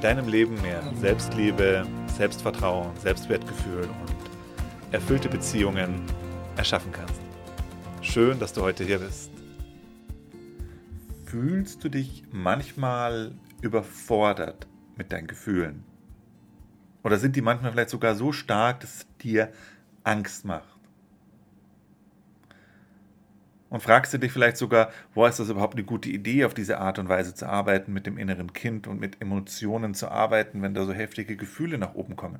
deinem Leben mehr Selbstliebe, Selbstvertrauen, Selbstwertgefühl und erfüllte Beziehungen erschaffen kannst. Schön, dass du heute hier bist. Fühlst du dich manchmal überfordert mit deinen Gefühlen? Oder sind die manchmal vielleicht sogar so stark, dass es dir Angst macht? Und fragst du dich vielleicht sogar, wo ist das überhaupt eine gute Idee, auf diese Art und Weise zu arbeiten, mit dem inneren Kind und mit Emotionen zu arbeiten, wenn da so heftige Gefühle nach oben kommen?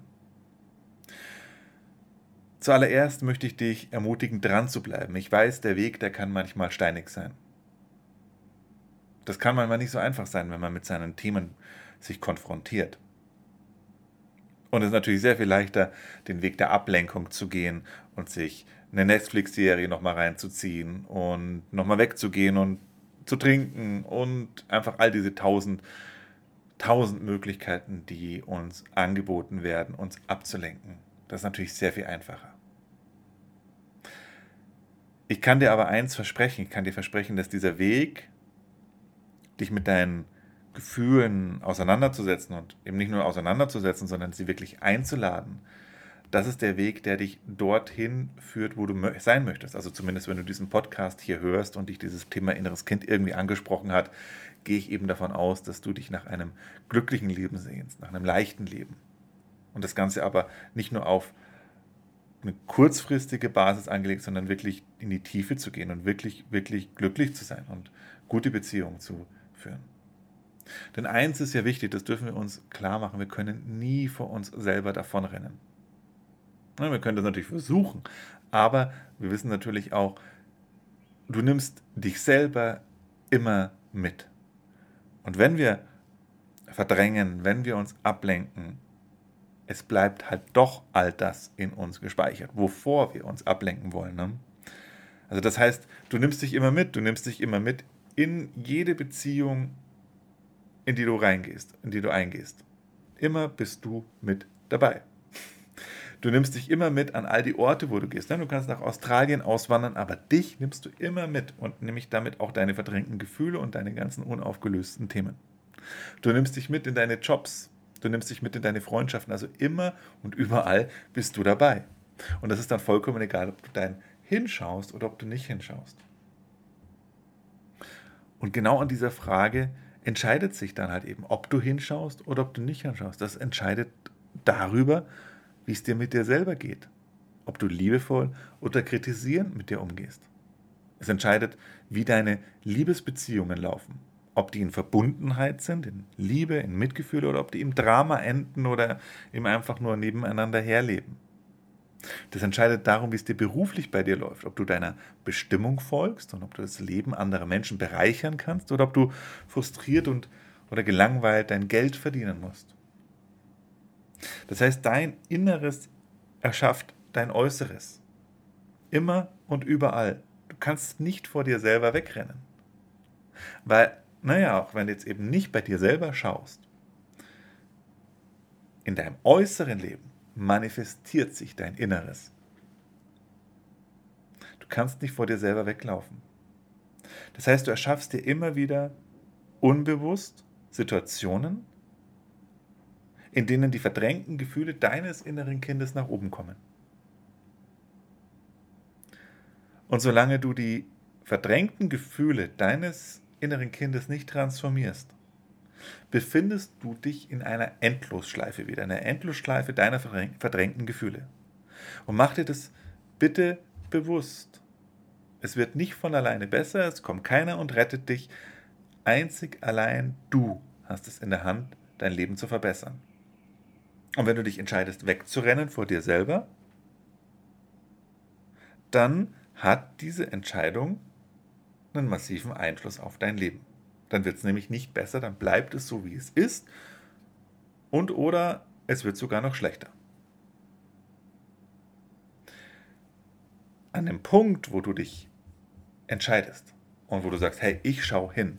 Zuallererst möchte ich dich ermutigen, dran zu bleiben. Ich weiß, der Weg, der kann manchmal steinig sein. Das kann manchmal nicht so einfach sein, wenn man mit seinen Themen sich konfrontiert. Und es ist natürlich sehr viel leichter, den Weg der Ablenkung zu gehen und sich eine Netflix-Serie nochmal reinzuziehen und nochmal wegzugehen und zu trinken und einfach all diese tausend, tausend Möglichkeiten, die uns angeboten werden, uns abzulenken. Das ist natürlich sehr viel einfacher. Ich kann dir aber eins versprechen, ich kann dir versprechen, dass dieser Weg, dich mit deinen Gefühlen auseinanderzusetzen und eben nicht nur auseinanderzusetzen, sondern sie wirklich einzuladen, das ist der Weg, der dich dorthin führt, wo du sein möchtest. Also zumindest, wenn du diesen Podcast hier hörst und dich dieses Thema inneres Kind irgendwie angesprochen hat, gehe ich eben davon aus, dass du dich nach einem glücklichen Leben sehnst, nach einem leichten Leben. Und das Ganze aber nicht nur auf eine kurzfristige Basis angelegt, sondern wirklich in die Tiefe zu gehen und wirklich, wirklich glücklich zu sein und gute Beziehungen zu führen. Denn eins ist ja wichtig, das dürfen wir uns klar machen, wir können nie vor uns selber davonrennen. Wir können das natürlich versuchen, aber wir wissen natürlich auch, du nimmst dich selber immer mit. Und wenn wir verdrängen, wenn wir uns ablenken, es bleibt halt doch all das in uns gespeichert, wovor wir uns ablenken wollen. Ne? Also das heißt, du nimmst dich immer mit, du nimmst dich immer mit in jede Beziehung, in die du reingehst, in die du eingehst. Immer bist du mit dabei. Du nimmst dich immer mit an all die Orte, wo du gehst. Du kannst nach Australien auswandern, aber dich nimmst du immer mit und nämlich damit auch deine verdrängten Gefühle und deine ganzen unaufgelösten Themen. Du nimmst dich mit in deine Jobs, du nimmst dich mit in deine Freundschaften, also immer und überall bist du dabei. Und das ist dann vollkommen egal, ob du dein hinschaust oder ob du nicht hinschaust. Und genau an dieser Frage entscheidet sich dann halt eben, ob du hinschaust oder ob du nicht hinschaust. Das entscheidet darüber, wie es dir mit dir selber geht. Ob du liebevoll oder kritisierend mit dir umgehst. Es entscheidet, wie deine Liebesbeziehungen laufen. Ob die in Verbundenheit sind, in Liebe, in Mitgefühl oder ob die im Drama enden oder im einfach nur nebeneinander herleben. Das entscheidet darum, wie es dir beruflich bei dir läuft, ob du deiner Bestimmung folgst und ob du das Leben anderer Menschen bereichern kannst oder ob du frustriert und oder gelangweilt dein Geld verdienen musst. Das heißt, dein Inneres erschafft dein Äußeres. Immer und überall. Du kannst nicht vor dir selber wegrennen. Weil, naja, auch wenn du jetzt eben nicht bei dir selber schaust, in deinem äußeren Leben manifestiert sich dein Inneres. Du kannst nicht vor dir selber weglaufen. Das heißt, du erschaffst dir immer wieder unbewusst Situationen, in denen die verdrängten Gefühle deines inneren Kindes nach oben kommen. Und solange du die verdrängten Gefühle deines inneren Kindes nicht transformierst, befindest du dich in einer Endlosschleife wieder, einer Endlosschleife deiner verdrängten Gefühle. Und mach dir das bitte bewusst. Es wird nicht von alleine besser, es kommt keiner und rettet dich. Einzig allein du hast es in der Hand, dein Leben zu verbessern. Und wenn du dich entscheidest, wegzurennen vor dir selber, dann hat diese Entscheidung einen massiven Einfluss auf dein Leben. Dann wird es nämlich nicht besser, dann bleibt es so, wie es ist. Und oder es wird sogar noch schlechter. An dem Punkt, wo du dich entscheidest und wo du sagst, hey, ich schau hin.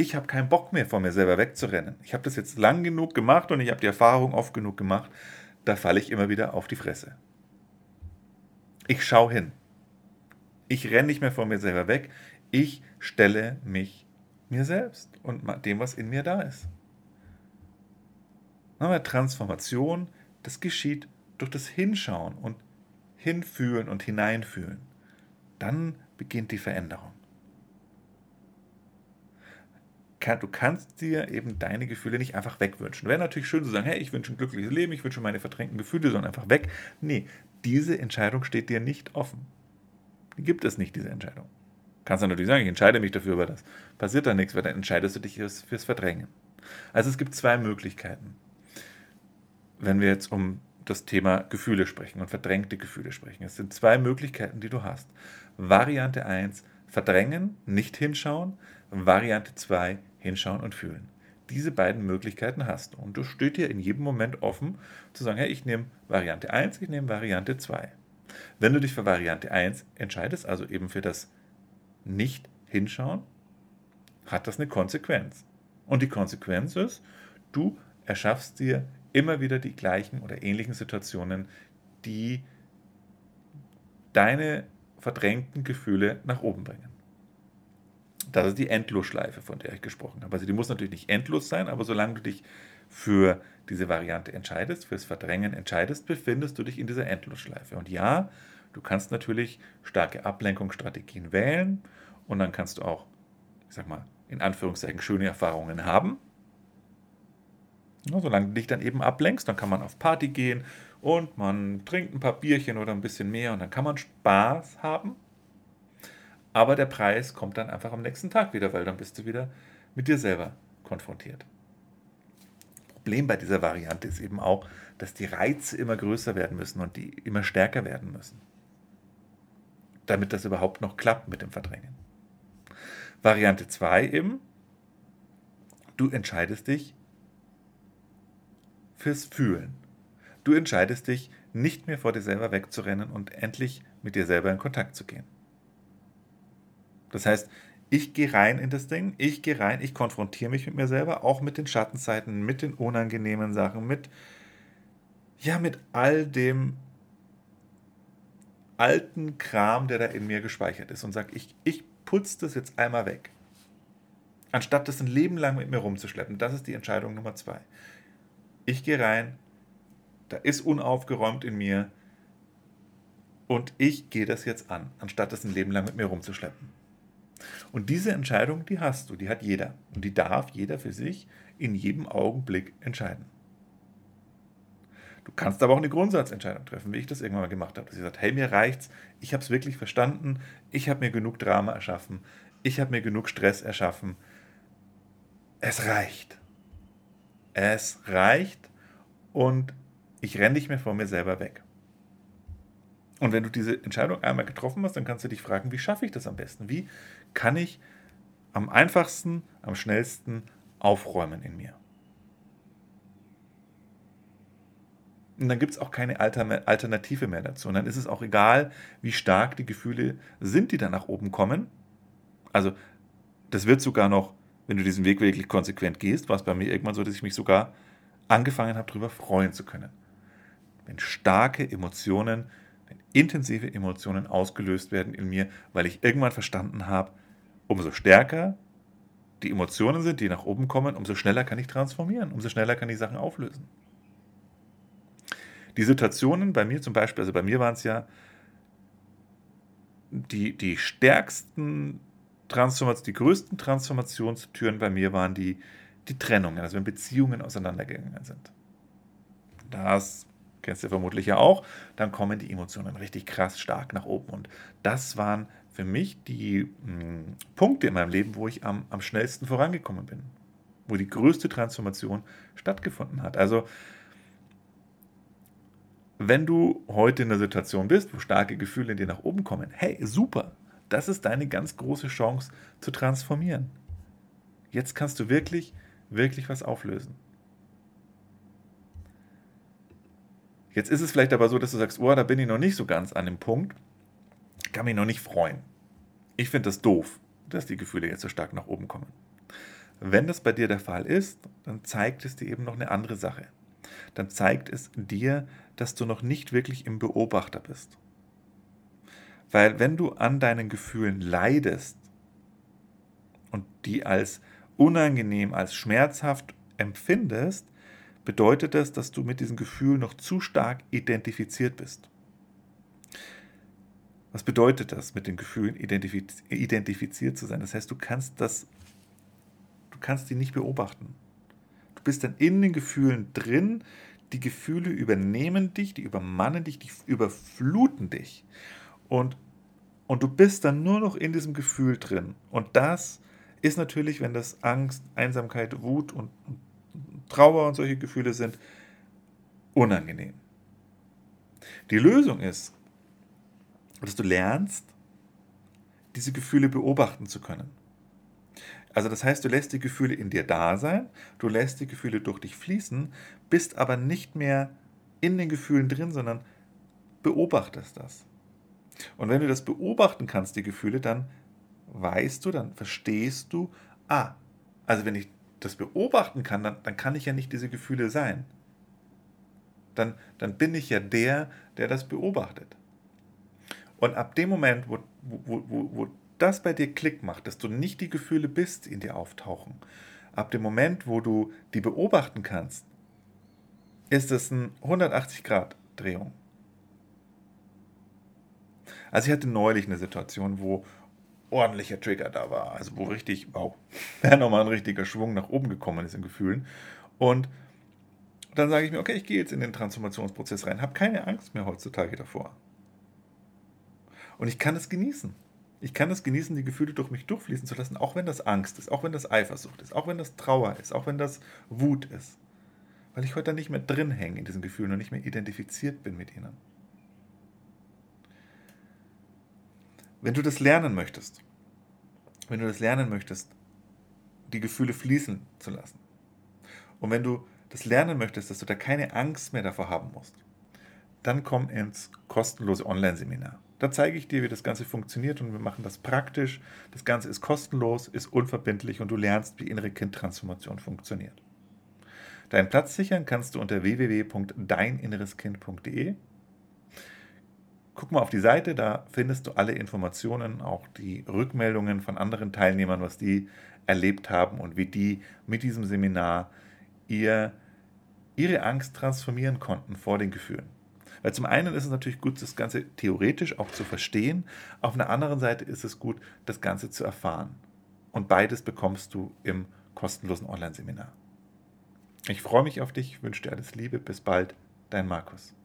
Ich habe keinen Bock mehr von mir selber wegzurennen. Ich habe das jetzt lang genug gemacht und ich habe die Erfahrung oft genug gemacht, da falle ich immer wieder auf die Fresse. Ich schau hin. Ich renne nicht mehr von mir selber weg. Ich stelle mich mir selbst und dem, was in mir da ist. Transformation, das geschieht durch das Hinschauen und Hinfühlen und Hineinfühlen. Dann beginnt die Veränderung. Du kannst dir eben deine Gefühle nicht einfach wegwünschen. Wäre natürlich schön zu sagen, hey, ich wünsche ein glückliches Leben, ich wünsche meine verdrängten Gefühle, sondern einfach weg. Nee, diese Entscheidung steht dir nicht offen. Die gibt es nicht, diese Entscheidung. Kannst du natürlich sagen, ich entscheide mich dafür, aber das passiert dann nichts, weil dann entscheidest du dich fürs, fürs Verdrängen. Also es gibt zwei Möglichkeiten, wenn wir jetzt um das Thema Gefühle sprechen und verdrängte Gefühle sprechen. Es sind zwei Möglichkeiten, die du hast. Variante 1, verdrängen, nicht hinschauen. Variante 2, hinschauen und fühlen. Diese beiden Möglichkeiten hast du. Und du steht dir in jedem Moment offen, zu sagen, hey, ich nehme Variante 1, ich nehme Variante 2. Wenn du dich für Variante 1 entscheidest, also eben für das Nicht-Hinschauen, hat das eine Konsequenz. Und die Konsequenz ist, du erschaffst dir immer wieder die gleichen oder ähnlichen Situationen, die deine verdrängten Gefühle nach oben bringen. Das ist die Endlosschleife, von der ich gesprochen habe. Also die muss natürlich nicht endlos sein, aber solange du dich für diese Variante entscheidest, fürs Verdrängen entscheidest, befindest du dich in dieser Endlosschleife. Und ja, du kannst natürlich starke Ablenkungsstrategien wählen und dann kannst du auch, ich sag mal, in Anführungszeichen schöne Erfahrungen haben. Ja, solange du dich dann eben ablenkst, dann kann man auf Party gehen und man trinkt ein paar Bierchen oder ein bisschen mehr und dann kann man Spaß haben aber der Preis kommt dann einfach am nächsten Tag wieder, weil dann bist du wieder mit dir selber konfrontiert. Problem bei dieser Variante ist eben auch, dass die Reize immer größer werden müssen und die immer stärker werden müssen, damit das überhaupt noch klappt mit dem Verdrängen. Variante 2 eben, du entscheidest dich fürs Fühlen. Du entscheidest dich, nicht mehr vor dir selber wegzurennen und endlich mit dir selber in Kontakt zu gehen. Das heißt, ich gehe rein in das Ding, ich gehe rein, ich konfrontiere mich mit mir selber, auch mit den Schattenzeiten, mit den unangenehmen Sachen, mit, ja, mit all dem alten Kram, der da in mir gespeichert ist und sage, ich, ich putze das jetzt einmal weg. Anstatt das ein Leben lang mit mir rumzuschleppen. Das ist die Entscheidung Nummer zwei. Ich gehe rein, da ist unaufgeräumt in mir und ich gehe das jetzt an, anstatt das ein Leben lang mit mir rumzuschleppen. Und diese Entscheidung, die hast du, die hat jeder. Und die darf jeder für sich in jedem Augenblick entscheiden. Du kannst aber auch eine Grundsatzentscheidung treffen, wie ich das irgendwann mal gemacht habe. Dass ich sage, hey, mir reicht's, ich habe es wirklich verstanden, ich habe mir genug Drama erschaffen, ich habe mir genug Stress erschaffen. Es reicht. Es reicht und ich renne nicht mehr vor mir selber weg. Und wenn du diese Entscheidung einmal getroffen hast, dann kannst du dich fragen, wie schaffe ich das am besten? Wie kann ich am einfachsten, am schnellsten aufräumen in mir? Und dann gibt es auch keine Alternative mehr dazu. Und dann ist es auch egal, wie stark die Gefühle sind, die da nach oben kommen. Also das wird sogar noch, wenn du diesen Weg wirklich konsequent gehst, war es bei mir irgendwann so, dass ich mich sogar angefangen habe, darüber freuen zu können. Wenn starke Emotionen intensive Emotionen ausgelöst werden in mir, weil ich irgendwann verstanden habe, umso stärker die Emotionen sind, die nach oben kommen, umso schneller kann ich transformieren, umso schneller kann ich Sachen auflösen. Die Situationen bei mir zum Beispiel, also bei mir waren es ja die, die stärksten Transformationen, die größten Transformationstüren bei mir waren die, die Trennungen, also wenn Beziehungen auseinandergegangen sind. Das kennst du vermutlich ja auch, dann kommen die Emotionen richtig krass stark nach oben. Und das waren für mich die mh, hm, Punkte in meinem Leben, wo ich am, am schnellsten vorangekommen bin, wo die größte Transformation stattgefunden hat. Also wenn du heute in einer Situation bist, wo starke Gefühle in dir nach oben kommen, hey, super, das ist deine ganz große Chance zu transformieren. Jetzt kannst du wirklich, wirklich was auflösen. Jetzt ist es vielleicht aber so, dass du sagst, oh, da bin ich noch nicht so ganz an dem Punkt, kann mich noch nicht freuen. Ich finde das doof, dass die Gefühle jetzt so stark nach oben kommen. Wenn das bei dir der Fall ist, dann zeigt es dir eben noch eine andere Sache. Dann zeigt es dir, dass du noch nicht wirklich im Beobachter bist. Weil wenn du an deinen Gefühlen leidest und die als unangenehm, als schmerzhaft empfindest, bedeutet das, dass du mit diesem Gefühl noch zu stark identifiziert bist. Was bedeutet das, mit den Gefühlen identifiz identifiziert zu sein? Das heißt, du kannst das, du kannst die nicht beobachten. Du bist dann in den Gefühlen drin, die Gefühle übernehmen dich, die übermannen dich, die überfluten dich. Und, und du bist dann nur noch in diesem Gefühl drin. Und das ist natürlich, wenn das Angst, Einsamkeit, Wut und, und Trauer und solche Gefühle sind, unangenehm. Die Lösung ist, dass du lernst, diese Gefühle beobachten zu können. Also das heißt, du lässt die Gefühle in dir da sein, du lässt die Gefühle durch dich fließen, bist aber nicht mehr in den Gefühlen drin, sondern beobachtest das. Und wenn du das beobachten kannst, die Gefühle, dann weißt du, dann verstehst du, ah, also wenn ich das beobachten kann, dann, dann kann ich ja nicht diese Gefühle sein. Dann, dann bin ich ja der, der das beobachtet. Und ab dem Moment, wo, wo, wo, wo das bei dir Klick macht, dass du nicht die Gefühle bist, die in dir auftauchen, ab dem Moment, wo du die beobachten kannst, ist es eine 180-Grad-Drehung. Also ich hatte neulich eine Situation, wo ordentlicher Trigger da war, also wo richtig, wow, wäre nochmal ein richtiger Schwung nach oben gekommen ist in Gefühlen. Und dann sage ich mir, okay, ich gehe jetzt in den Transformationsprozess rein, habe keine Angst mehr heutzutage davor. Und ich kann es genießen. Ich kann es genießen, die Gefühle durch mich durchfließen zu lassen, auch wenn das Angst ist, auch wenn das Eifersucht ist, auch wenn das Trauer ist, auch wenn das Wut ist. Weil ich heute nicht mehr drin hänge in diesen Gefühlen und nicht mehr identifiziert bin mit ihnen. Wenn du das lernen möchtest, wenn du das lernen möchtest, die Gefühle fließen zu lassen, und wenn du das lernen möchtest, dass du da keine Angst mehr davor haben musst, dann komm ins kostenlose Online-Seminar. Da zeige ich dir, wie das Ganze funktioniert und wir machen das praktisch. Das Ganze ist kostenlos, ist unverbindlich und du lernst, wie innere Kindtransformation funktioniert. Deinen Platz sichern kannst du unter www.deininnereskind.de. Guck mal auf die Seite, da findest du alle Informationen, auch die Rückmeldungen von anderen Teilnehmern, was die erlebt haben und wie die mit diesem Seminar ihr, ihre Angst transformieren konnten vor den Gefühlen. Weil zum einen ist es natürlich gut, das Ganze theoretisch auch zu verstehen. Auf einer anderen Seite ist es gut, das Ganze zu erfahren. Und beides bekommst du im kostenlosen Online-Seminar. Ich freue mich auf dich, wünsche dir alles Liebe. Bis bald, dein Markus.